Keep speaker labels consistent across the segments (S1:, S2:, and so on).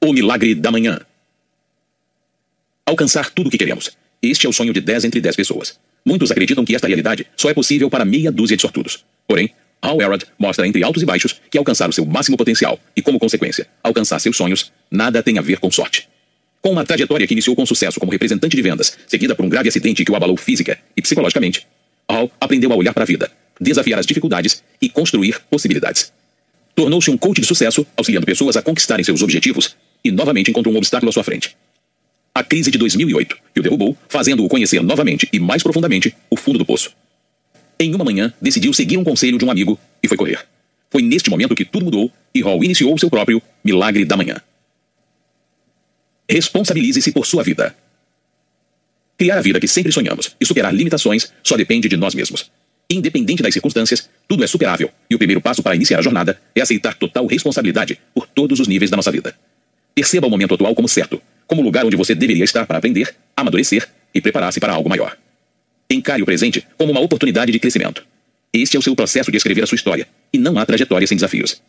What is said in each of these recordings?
S1: O milagre da manhã. Alcançar tudo o que queremos. Este é o sonho de 10 entre 10 pessoas. Muitos acreditam que esta realidade só é possível para meia dúzia de sortudos. Porém, Hal Elrod mostra entre altos e baixos que alcançar o seu máximo potencial e, como consequência, alcançar seus sonhos, nada tem a ver com sorte. Com uma trajetória que iniciou com sucesso como representante de vendas, seguida por um grave acidente que o abalou física e psicologicamente, Hal aprendeu a olhar para a vida, desafiar as dificuldades e construir possibilidades. Tornou-se um coach de sucesso, auxiliando pessoas a conquistarem seus objetivos e novamente encontrou um obstáculo à sua frente. A crise de 2008, que o derrubou, fazendo-o conhecer novamente e mais profundamente o fundo do poço. Em uma manhã, decidiu seguir um conselho de um amigo e foi correr. Foi neste momento que tudo mudou e Hall iniciou o seu próprio Milagre da Manhã. Responsabilize-se por sua vida. Criar a vida que sempre sonhamos e superar limitações só depende de nós mesmos. Independente das circunstâncias, tudo é superável, e o primeiro passo para iniciar a jornada é aceitar total responsabilidade por todos os níveis da nossa vida. Perceba o momento atual como certo, como lugar onde você deveria estar para aprender, amadurecer e preparar-se para algo maior. Encare o presente como uma oportunidade de crescimento. Este é o seu processo de escrever a sua história, e não há trajetória sem desafios.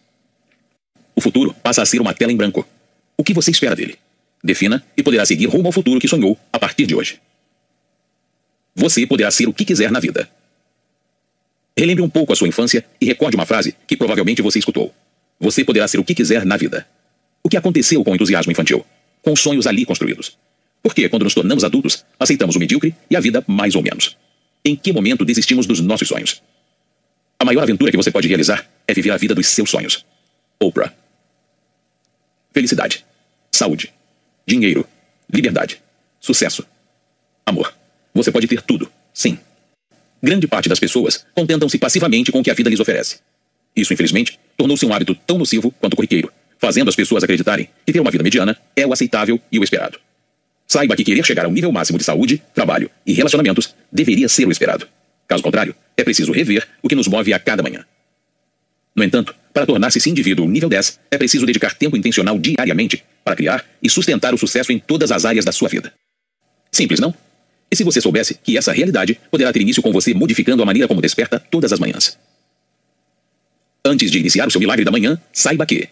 S1: O futuro passa a ser uma tela em branco. O que você espera dele? Defina e poderá seguir rumo ao futuro que sonhou a partir de hoje. Você poderá ser o que quiser na vida. Relembre um pouco a sua infância e recorde uma frase que provavelmente você escutou. Você poderá ser o que quiser na vida. O que aconteceu com o entusiasmo infantil? Com os sonhos ali construídos? Por que, quando nos tornamos adultos, aceitamos o medíocre e a vida mais ou menos? Em que momento desistimos dos nossos sonhos? A maior aventura que você pode realizar é viver a vida dos seus sonhos. Oprah. Felicidade. Saúde. Dinheiro. Liberdade. Sucesso. Amor. Você pode ter tudo. Sim. Grande parte das pessoas contentam-se passivamente com o que a vida lhes oferece. Isso, infelizmente, tornou-se um hábito tão nocivo quanto corriqueiro, fazendo as pessoas acreditarem que ter uma vida mediana é o aceitável e o esperado. Saiba que querer chegar ao nível máximo de saúde, trabalho e relacionamentos deveria ser o esperado. Caso contrário, é preciso rever o que nos move a cada manhã. No entanto, para tornar-se esse indivíduo nível 10, é preciso dedicar tempo intencional diariamente para criar e sustentar o sucesso em todas as áreas da sua vida. Simples, não? E se você soubesse que essa realidade poderá ter início com você modificando a maneira como desperta todas as manhãs? Antes de iniciar o seu milagre da manhã, saiba que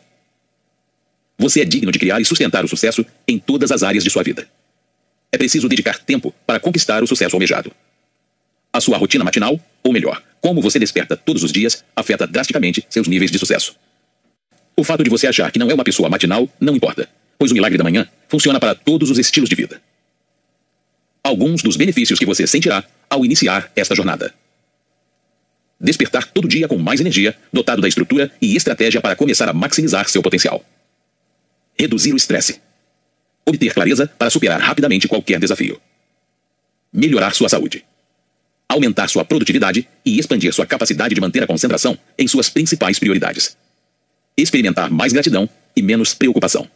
S1: você é digno de criar e sustentar o sucesso em todas as áreas de sua vida. É preciso dedicar tempo para conquistar o sucesso almejado. A sua rotina matinal, ou melhor, como você desperta todos os dias, afeta drasticamente seus níveis de sucesso. O fato de você achar que não é uma pessoa matinal não importa, pois o milagre da manhã funciona para todos os estilos de vida. Alguns dos benefícios que você sentirá ao iniciar esta jornada. Despertar todo dia com mais energia, dotado da estrutura e estratégia para começar a maximizar seu potencial. Reduzir o estresse. Obter clareza para superar rapidamente qualquer desafio. Melhorar sua saúde. Aumentar sua produtividade e expandir sua capacidade de manter a concentração em suas principais prioridades. Experimentar mais gratidão e menos preocupação.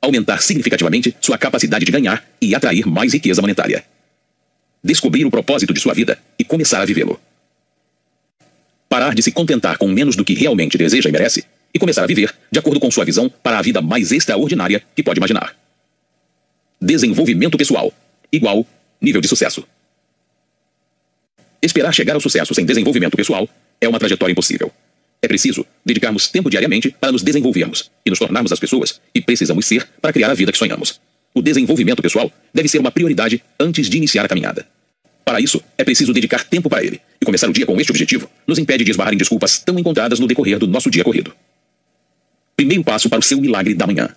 S1: Aumentar significativamente sua capacidade de ganhar e atrair mais riqueza monetária. Descobrir o propósito de sua vida e começar a vivê-lo. Parar de se contentar com menos do que realmente deseja e merece e começar a viver de acordo com sua visão para a vida mais extraordinária que pode imaginar. Desenvolvimento pessoal igual nível de sucesso. Esperar chegar ao sucesso sem desenvolvimento pessoal é uma trajetória impossível. É preciso dedicarmos tempo diariamente para nos desenvolvermos e nos tornarmos as pessoas que precisamos ser para criar a vida que sonhamos. O desenvolvimento pessoal deve ser uma prioridade antes de iniciar a caminhada. Para isso, é preciso dedicar tempo para ele, e começar o dia com este objetivo nos impede de esbarrar em desculpas tão encontradas no decorrer do nosso dia corrido. Primeiro passo para o seu milagre da manhã.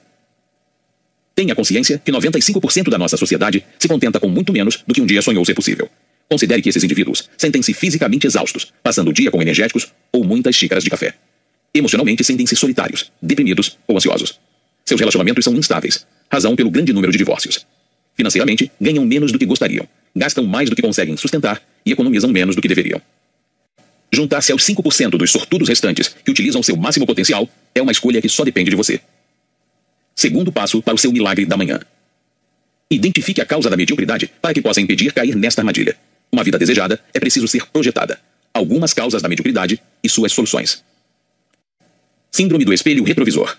S1: Tenha consciência que 95% da nossa sociedade se contenta com muito menos do que um dia sonhou ser possível. Considere que esses indivíduos sentem-se fisicamente exaustos, passando o dia com energéticos ou muitas xícaras de café. Emocionalmente sentem-se solitários, deprimidos ou ansiosos. Seus relacionamentos são instáveis, razão pelo grande número de divórcios. Financeiramente, ganham menos do que gostariam, gastam mais do que conseguem sustentar e economizam menos do que deveriam. Juntar-se aos 5% dos sortudos restantes que utilizam seu máximo potencial é uma escolha que só depende de você. Segundo passo para o seu milagre da manhã. Identifique a causa da mediocridade para que possa impedir cair nesta armadilha. Uma vida desejada é preciso ser projetada. Algumas causas da mediocridade e suas soluções. Síndrome do espelho retrovisor.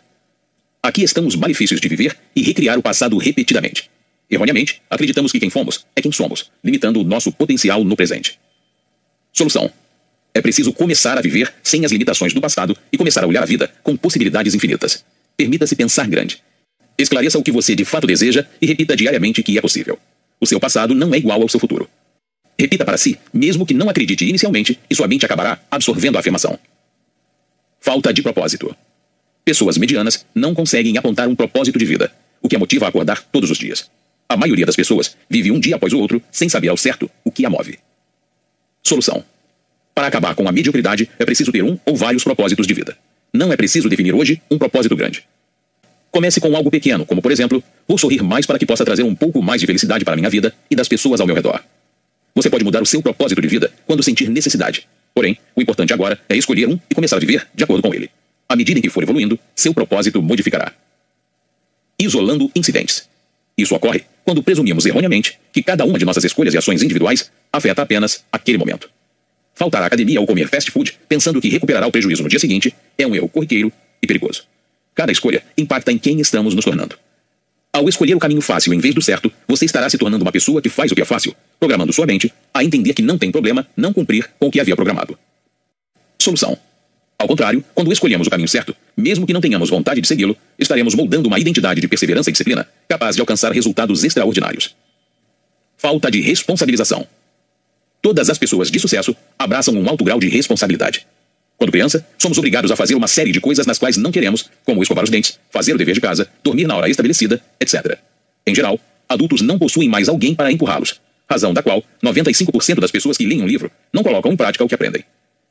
S1: Aqui estão os malefícios de viver e recriar o passado repetidamente. Erroneamente, acreditamos que quem fomos é quem somos, limitando o nosso potencial no presente. Solução: é preciso começar a viver sem as limitações do passado e começar a olhar a vida com possibilidades infinitas. Permita-se pensar grande. Esclareça o que você de fato deseja e repita diariamente que é possível. O seu passado não é igual ao seu futuro. Repita para si, mesmo que não acredite inicialmente, e sua mente acabará absorvendo a afirmação. Falta de propósito. Pessoas medianas não conseguem apontar um propósito de vida, o que a motiva a acordar todos os dias. A maioria das pessoas vive um dia após o outro sem saber ao certo o que a move. Solução. Para acabar com a mediocridade, é preciso ter um ou vários propósitos de vida. Não é preciso definir hoje um propósito grande. Comece com algo pequeno, como por exemplo, vou sorrir mais para que possa trazer um pouco mais de felicidade para a minha vida e das pessoas ao meu redor. Você pode mudar o seu propósito de vida quando sentir necessidade. Porém, o importante agora é escolher um e começar a viver de acordo com ele. À medida em que for evoluindo, seu propósito modificará. Isolando incidentes. Isso ocorre quando presumimos erroneamente que cada uma de nossas escolhas e ações individuais afeta apenas aquele momento. Faltar à academia ou comer fast food pensando que recuperará o prejuízo no dia seguinte é um erro corriqueiro e perigoso. Cada escolha impacta em quem estamos nos tornando. Ao escolher o caminho fácil em vez do certo, você estará se tornando uma pessoa que faz o que é fácil, programando sua mente a entender que não tem problema não cumprir com o que havia programado. Solução. Ao contrário, quando escolhemos o caminho certo, mesmo que não tenhamos vontade de segui-lo, estaremos moldando uma identidade de perseverança e disciplina capaz de alcançar resultados extraordinários. Falta de responsabilização. Todas as pessoas de sucesso abraçam um alto grau de responsabilidade. Quando criança, somos obrigados a fazer uma série de coisas nas quais não queremos, como escovar os dentes, fazer o dever de casa, dormir na hora estabelecida, etc. Em geral, adultos não possuem mais alguém para empurrá-los, razão da qual 95% das pessoas que leem um livro não colocam em prática o que aprendem.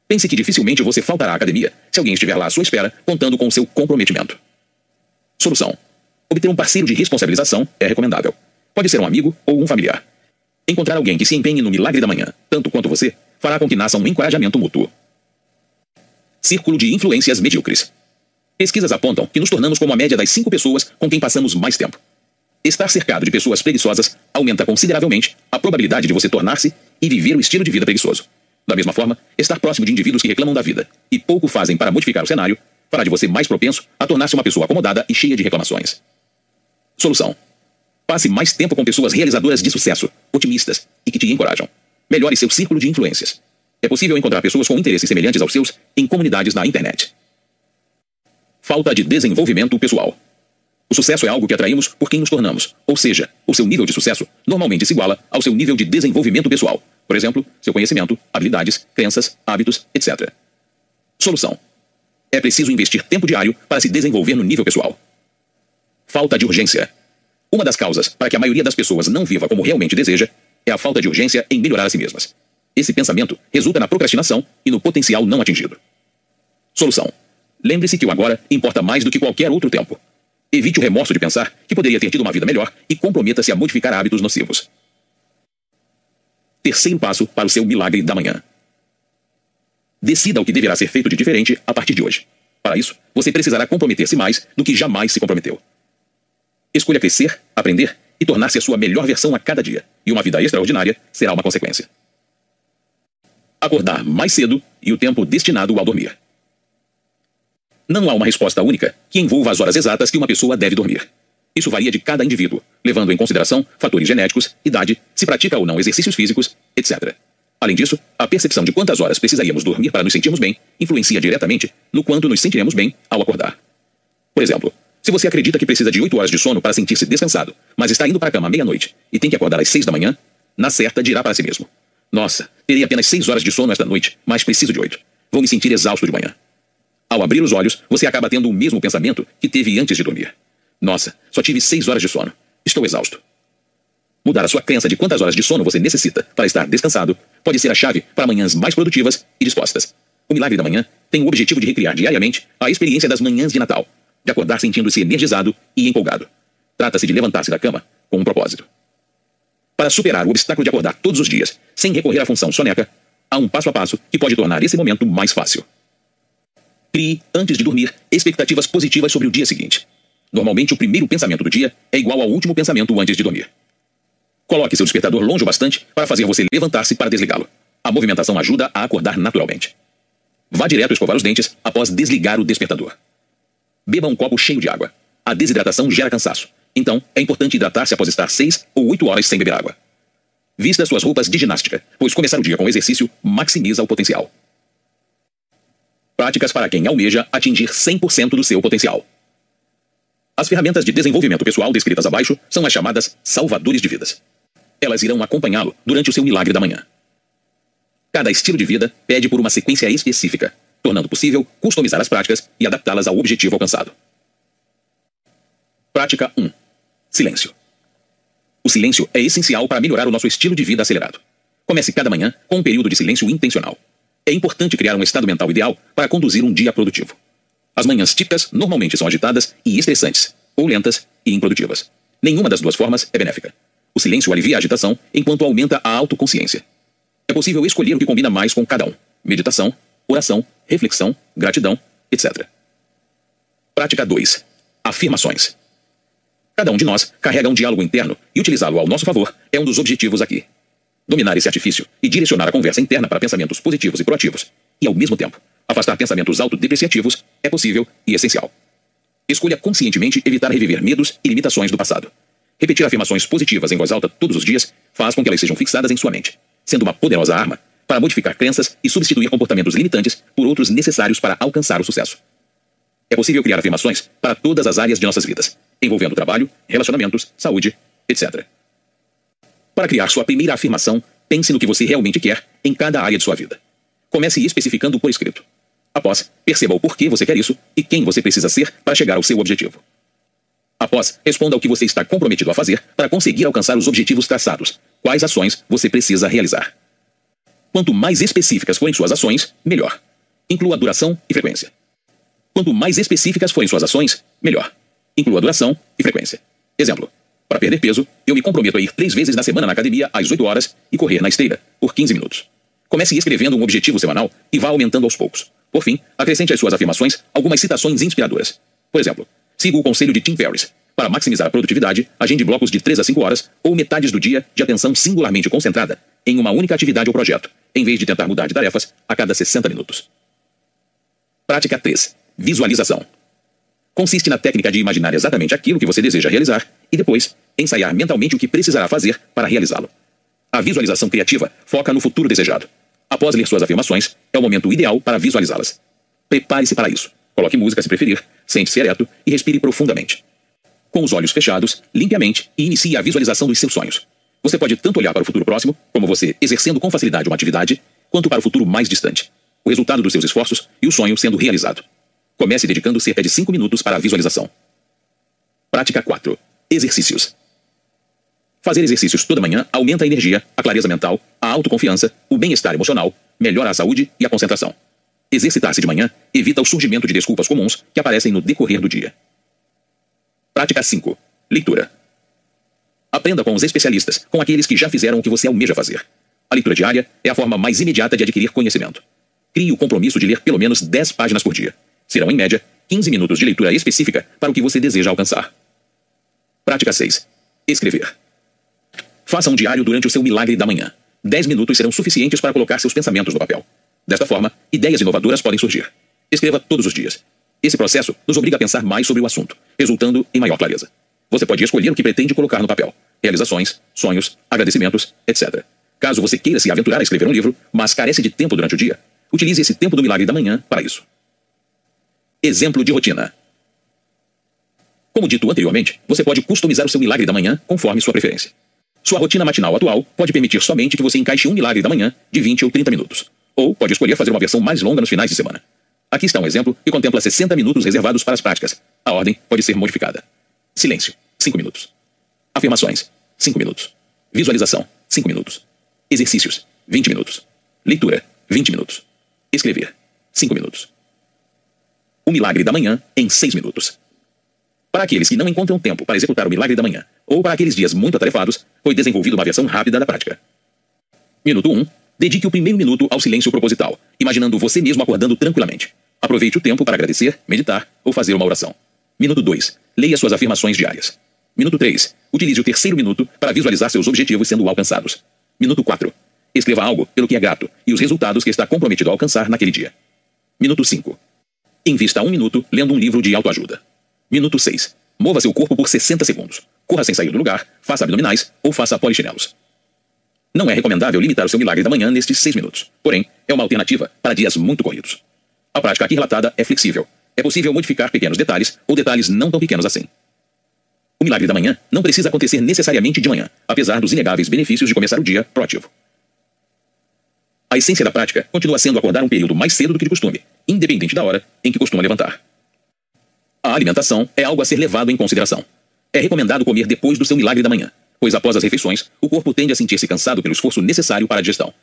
S1: Pense que dificilmente você faltará à academia se alguém estiver lá à sua espera, contando com seu comprometimento. Solução: Obter um parceiro de responsabilização é recomendável. Pode ser um amigo ou um familiar. Encontrar alguém que se empenhe no milagre da manhã, tanto quanto você, fará com que nasça um encorajamento mútuo. Círculo de influências medíocres. Pesquisas apontam que nos tornamos como a média das cinco pessoas com quem passamos mais tempo. Estar cercado de pessoas preguiçosas aumenta consideravelmente a probabilidade de você tornar-se e viver o estilo de vida preguiçoso. Da mesma forma, estar próximo de indivíduos que reclamam da vida e pouco fazem para modificar o cenário fará de você mais propenso a tornar-se uma pessoa acomodada e cheia de reclamações. Solução: Passe mais tempo com pessoas realizadoras de sucesso, otimistas e que te encorajam. Melhore seu círculo de influências. É possível encontrar pessoas com interesses semelhantes aos seus em comunidades na internet. Falta de desenvolvimento pessoal. O sucesso é algo que atraímos por quem nos tornamos, ou seja, o seu nível de sucesso normalmente se iguala ao seu nível de desenvolvimento pessoal. Por exemplo, seu conhecimento, habilidades, crenças, hábitos, etc. Solução: É preciso investir tempo diário para se desenvolver no nível pessoal. Falta de urgência. Uma das causas para que a maioria das pessoas não viva como realmente deseja é a falta de urgência em melhorar a si mesmas. Esse pensamento resulta na procrastinação e no potencial não atingido. Solução: Lembre-se que o agora importa mais do que qualquer outro tempo. Evite o remorso de pensar que poderia ter tido uma vida melhor e comprometa-se a modificar hábitos nocivos. Terceiro passo para o seu milagre da manhã. Decida o que deverá ser feito de diferente a partir de hoje. Para isso, você precisará comprometer-se mais do que jamais se comprometeu. Escolha crescer, aprender e tornar-se a sua melhor versão a cada dia, e uma vida extraordinária será uma consequência acordar mais cedo e o tempo destinado ao dormir. Não há uma resposta única que envolva as horas exatas que uma pessoa deve dormir. Isso varia de cada indivíduo, levando em consideração fatores genéticos, idade, se pratica ou não exercícios físicos, etc. Além disso, a percepção de quantas horas precisaríamos dormir para nos sentirmos bem influencia diretamente no quanto nos sentiremos bem ao acordar. Por exemplo, se você acredita que precisa de 8 horas de sono para sentir-se descansado, mas está indo para a cama meia-noite e tem que acordar às 6 da manhã, na certa dirá para si mesmo: nossa, terei apenas seis horas de sono esta noite, mas preciso de oito. Vou me sentir exausto de manhã. Ao abrir os olhos, você acaba tendo o mesmo pensamento que teve antes de dormir. Nossa, só tive seis horas de sono. Estou exausto. Mudar a sua crença de quantas horas de sono você necessita para estar descansado pode ser a chave para manhãs mais produtivas e dispostas. O Milagre da Manhã tem o objetivo de recriar diariamente a experiência das manhãs de Natal, de acordar sentindo-se energizado e empolgado. Trata-se de levantar-se da cama com um propósito. Para superar o obstáculo de acordar todos os dias, sem recorrer à função soneca, há um passo a passo que pode tornar esse momento mais fácil. Crie, antes de dormir, expectativas positivas sobre o dia seguinte. Normalmente, o primeiro pensamento do dia é igual ao último pensamento antes de dormir. Coloque seu despertador longe o bastante para fazer você levantar-se para desligá-lo. A movimentação ajuda a acordar naturalmente. Vá direto escovar os dentes após desligar o despertador. Beba um copo cheio de água. A desidratação gera cansaço então, é importante hidratar-se após estar 6 ou 8 horas sem beber água. Vista suas roupas de ginástica, pois começar o dia com exercício maximiza o potencial. Práticas para quem almeja atingir 100% do seu potencial. As ferramentas de desenvolvimento pessoal descritas abaixo são as chamadas salvadores de vidas. Elas irão acompanhá-lo durante o seu milagre da manhã. Cada estilo de vida pede por uma sequência específica, tornando possível customizar as práticas e adaptá-las ao objetivo alcançado. Prática 1. Silêncio. O silêncio é essencial para melhorar o nosso estilo de vida acelerado. Comece cada manhã com um período de silêncio intencional. É importante criar um estado mental ideal para conduzir um dia produtivo. As manhãs típicas normalmente são agitadas e estressantes, ou lentas e improdutivas. Nenhuma das duas formas é benéfica. O silêncio alivia a agitação enquanto aumenta a autoconsciência. É possível escolher o que combina mais com cada um: meditação, oração, reflexão, gratidão, etc. Prática 2. Afirmações. Cada um de nós carrega um diálogo interno e utilizá-lo ao nosso favor é um dos objetivos aqui. Dominar esse artifício e direcionar a conversa interna para pensamentos positivos e proativos, e ao mesmo tempo Afastar pensamentos autodepreciativos é possível e essencial. Escolha conscientemente evitar reviver medos e limitações do passado. Repetir afirmações positivas em voz alta todos os dias faz com que elas sejam fixadas em sua mente, sendo uma poderosa arma para modificar crenças e substituir comportamentos limitantes por outros necessários para alcançar o sucesso. É possível criar afirmações para todas as áreas de nossas vidas, envolvendo trabalho, relacionamentos, saúde, etc. Para criar sua primeira afirmação, pense no que você realmente quer em cada área de sua vida. Comece especificando por escrito. Após, perceba o porquê você quer isso e quem você precisa ser para chegar ao seu objetivo. Após, responda ao que você está comprometido a fazer para conseguir alcançar os objetivos traçados. Quais ações você precisa realizar? Quanto mais específicas forem suas ações, melhor. Inclua duração e frequência. Quanto mais específicas forem suas ações, melhor. Inclua duração e frequência. Exemplo: para perder peso, eu me comprometo a ir três vezes na semana na academia às 8 horas e correr na esteira por 15 minutos. Comece escrevendo um objetivo semanal e vá aumentando aos poucos. Por fim, acrescente às suas afirmações algumas citações inspiradoras. Por exemplo, siga o conselho de Tim Ferriss. Para maximizar a produtividade, agende blocos de 3 a 5 horas ou metades do dia de atenção singularmente concentrada em uma única atividade ou projeto, em vez de tentar mudar de tarefas a cada 60 minutos. Prática 3. Visualização. Consiste na técnica de imaginar exatamente aquilo que você deseja realizar e depois ensaiar mentalmente o que precisará fazer para realizá-lo. A visualização criativa foca no futuro desejado, Após ler suas afirmações, é o momento ideal para visualizá-las. Prepare-se para isso. Coloque música se preferir, sente-se ereto e respire profundamente. Com os olhos fechados, limpe a mente e inicie a visualização dos seus sonhos. Você pode tanto olhar para o futuro próximo, como você exercendo com facilidade uma atividade, quanto para o futuro mais distante. O resultado dos seus esforços e o sonho sendo realizado. Comece dedicando cerca de 5 minutos para a visualização. Prática 4. Exercícios. Fazer exercícios toda manhã aumenta a energia, a clareza mental, a autoconfiança, o bem-estar emocional, melhora a saúde e a concentração. Exercitar-se de manhã evita o surgimento de desculpas comuns que aparecem no decorrer do dia. Prática 5. Leitura. Aprenda com os especialistas, com aqueles que já fizeram o que você almeja fazer. A leitura diária é a forma mais imediata de adquirir conhecimento. Crie o compromisso de ler pelo menos 10 páginas por dia. Serão, em média, 15 minutos de leitura específica para o que você deseja alcançar. Prática 6. Escrever. Faça um diário durante o seu milagre da manhã. Dez minutos serão suficientes para colocar seus pensamentos no papel. Desta forma, ideias inovadoras podem surgir. Escreva todos os dias. Esse processo nos obriga a pensar mais sobre o assunto, resultando em maior clareza. Você pode escolher o que pretende colocar no papel: realizações, sonhos, agradecimentos, etc. Caso você queira se aventurar a escrever um livro, mas carece de tempo durante o dia, utilize esse tempo do milagre da manhã para isso. Exemplo de rotina. Como dito anteriormente, você pode customizar o seu milagre da manhã conforme sua preferência. Sua rotina matinal atual pode permitir somente que você encaixe um milagre da manhã de 20 ou 30 minutos. Ou pode escolher fazer uma versão mais longa nos finais de semana. Aqui está um exemplo que contempla 60 minutos reservados para as práticas. A ordem pode ser modificada. Silêncio, 5 minutos. Afirmações, 5 minutos. Visualização, 5 minutos. Exercícios, 20 minutos. Leitura, 20 minutos. Escrever, 5 minutos. O milagre da manhã em 6 minutos. Para aqueles que não encontram tempo para executar o milagre da manhã, ou para aqueles dias muito atarefados, foi desenvolvida uma versão rápida da prática. Minuto 1. Dedique o primeiro minuto ao silêncio proposital, imaginando você mesmo acordando tranquilamente. Aproveite o tempo para agradecer, meditar ou fazer uma oração. Minuto 2. Leia suas afirmações diárias. Minuto 3. Utilize o terceiro minuto para visualizar seus objetivos sendo alcançados. Minuto 4. Escreva algo pelo que é grato e os resultados que está comprometido a alcançar naquele dia. Minuto 5. Invista um minuto lendo um livro de autoajuda. Minuto 6. Mova seu corpo por 60 segundos. Corra sem sair do lugar, faça abdominais ou faça polichinelos. Não é recomendável limitar o seu milagre da manhã nestes 6 minutos. Porém, é uma alternativa para dias muito corridos. A prática aqui relatada é flexível. É possível modificar pequenos detalhes ou detalhes não tão pequenos assim. O milagre da manhã não precisa acontecer necessariamente de manhã, apesar dos inegáveis benefícios de começar o dia proativo. A essência da prática continua sendo acordar um período mais cedo do que de costume, independente da hora em que costuma levantar. A alimentação é algo a ser levado em consideração. É recomendado comer depois do seu milagre da manhã, pois após as refeições, o corpo tende a sentir-se cansado pelo esforço necessário para a digestão.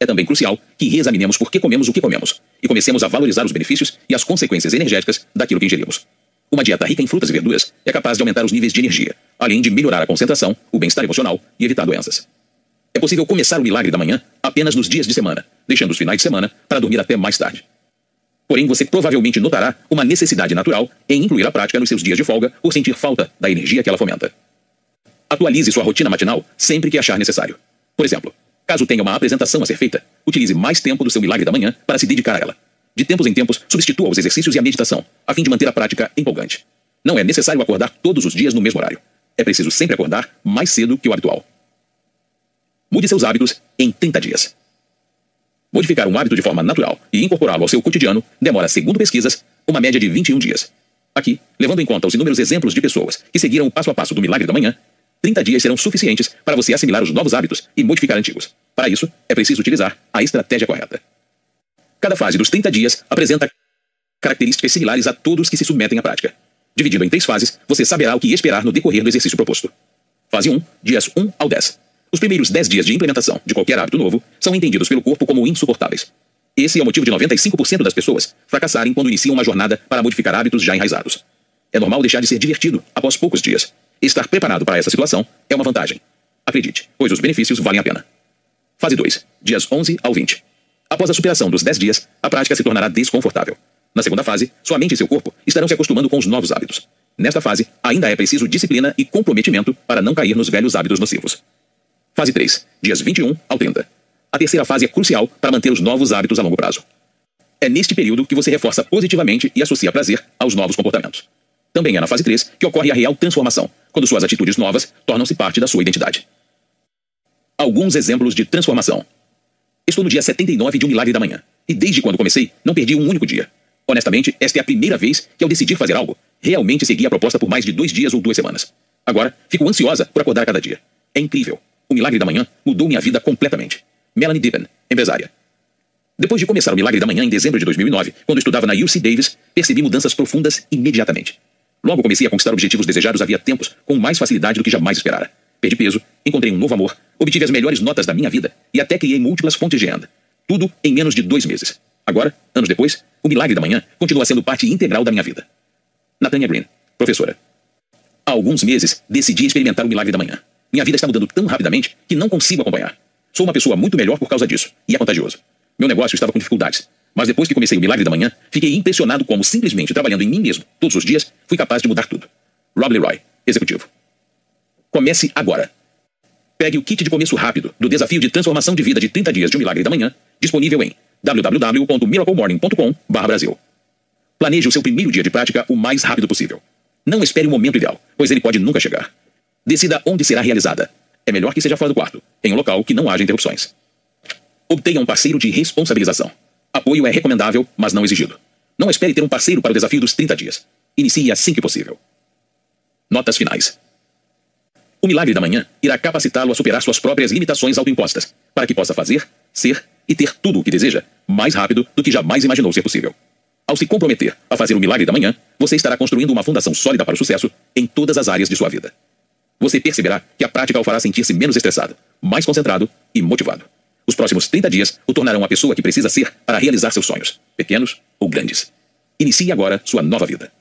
S1: É também crucial que reexaminemos por que comemos o que comemos e comecemos a valorizar os benefícios e as consequências energéticas daquilo que ingerimos. Uma dieta rica em frutas e verduras é capaz de aumentar os níveis de energia, além de melhorar a concentração, o bem-estar emocional e evitar doenças. É possível começar o milagre da manhã apenas nos dias de semana, deixando os finais de semana para dormir até mais tarde. Porém, você provavelmente notará uma necessidade natural em incluir a prática nos seus dias de folga por sentir falta da energia que ela fomenta. Atualize sua rotina matinal sempre que achar necessário. Por exemplo, caso tenha uma apresentação a ser feita, utilize mais tempo do seu milagre da manhã para se dedicar a ela. De tempos em tempos, substitua os exercícios e a meditação, a fim de manter a prática empolgante. Não é necessário acordar todos os dias no mesmo horário. É preciso sempre acordar mais cedo que o habitual. Mude seus hábitos em 30 dias. Modificar um hábito de forma natural e incorporá-lo ao seu cotidiano demora, segundo pesquisas, uma média de 21 dias. Aqui, levando em conta os inúmeros exemplos de pessoas que seguiram o passo a passo do milagre da manhã, 30 dias serão suficientes para você assimilar os novos hábitos e modificar antigos. Para isso, é preciso utilizar a estratégia correta. Cada fase dos 30 dias apresenta características similares a todos que se submetem à prática. Dividido em três fases, você saberá o que esperar no decorrer do exercício proposto. Fase 1, dias 1 ao 10. Os primeiros 10 dias de implementação de qualquer hábito novo são entendidos pelo corpo como insuportáveis. Esse é o motivo de 95% das pessoas fracassarem quando iniciam uma jornada para modificar hábitos já enraizados. É normal deixar de ser divertido após poucos dias. Estar preparado para essa situação é uma vantagem. Acredite, pois os benefícios valem a pena. Fase 2, dias 11 ao 20. Após a superação dos 10 dias, a prática se tornará desconfortável. Na segunda fase, sua mente e seu corpo estarão se acostumando com os novos hábitos. Nesta fase, ainda é preciso disciplina e comprometimento para não cair nos velhos hábitos nocivos. Fase 3, dias 21 ao 30. A terceira fase é crucial para manter os novos hábitos a longo prazo. É neste período que você reforça positivamente e associa prazer aos novos comportamentos. Também é na fase 3 que ocorre a real transformação, quando suas atitudes novas tornam-se parte da sua identidade. Alguns exemplos de transformação. Estou no dia 79 de um milagre da manhã, e desde quando comecei, não perdi um único dia. Honestamente, esta é a primeira vez que, ao decidir fazer algo, realmente segui a proposta por mais de dois dias ou duas semanas. Agora, fico ansiosa por acordar cada dia. É incrível. O milagre da manhã mudou minha vida completamente. Melanie Dippen, empresária. Depois de começar o milagre da manhã em dezembro de 2009, quando estudava na UC Davis, percebi mudanças profundas imediatamente. Logo comecei a conquistar objetivos desejados havia tempos com mais facilidade do que jamais esperara. Perdi peso, encontrei um novo amor, obtive as melhores notas da minha vida e até criei múltiplas fontes de renda. Tudo em menos de dois meses. Agora, anos depois, o milagre da manhã continua sendo parte integral da minha vida. Nathania Green, professora. Há alguns meses, decidi experimentar o milagre da manhã. Minha vida está mudando tão rapidamente que não consigo acompanhar. Sou uma pessoa muito melhor por causa disso, e é contagioso. Meu negócio estava com dificuldades, mas depois que comecei o milagre da manhã, fiquei impressionado como, simplesmente trabalhando em mim mesmo todos os dias, fui capaz de mudar tudo. Rob Leroy, executivo. Comece agora. Pegue o kit de começo rápido do desafio de transformação de vida de 30 dias de um milagre da manhã, disponível em www.miraclemorning.com/brasil. Planeje o seu primeiro dia de prática o mais rápido possível. Não espere o momento ideal, pois ele pode nunca chegar. Decida onde será realizada. É melhor que seja fora do quarto, em um local que não haja interrupções. Obtenha um parceiro de responsabilização. Apoio é recomendável, mas não exigido. Não espere ter um parceiro para o desafio dos 30 dias. Inicie assim que possível. Notas finais. O milagre da manhã irá capacitá-lo a superar suas próprias limitações autoimpostas, para que possa fazer, ser e ter tudo o que deseja mais rápido do que jamais imaginou ser possível. Ao se comprometer a fazer o milagre da manhã, você estará construindo uma fundação sólida para o sucesso em todas as áreas de sua vida você perceberá que a prática o fará sentir-se menos estressado, mais concentrado e motivado. Os próximos 30 dias o tornarão a pessoa que precisa ser para realizar seus sonhos, pequenos ou grandes. Inicie agora sua nova vida.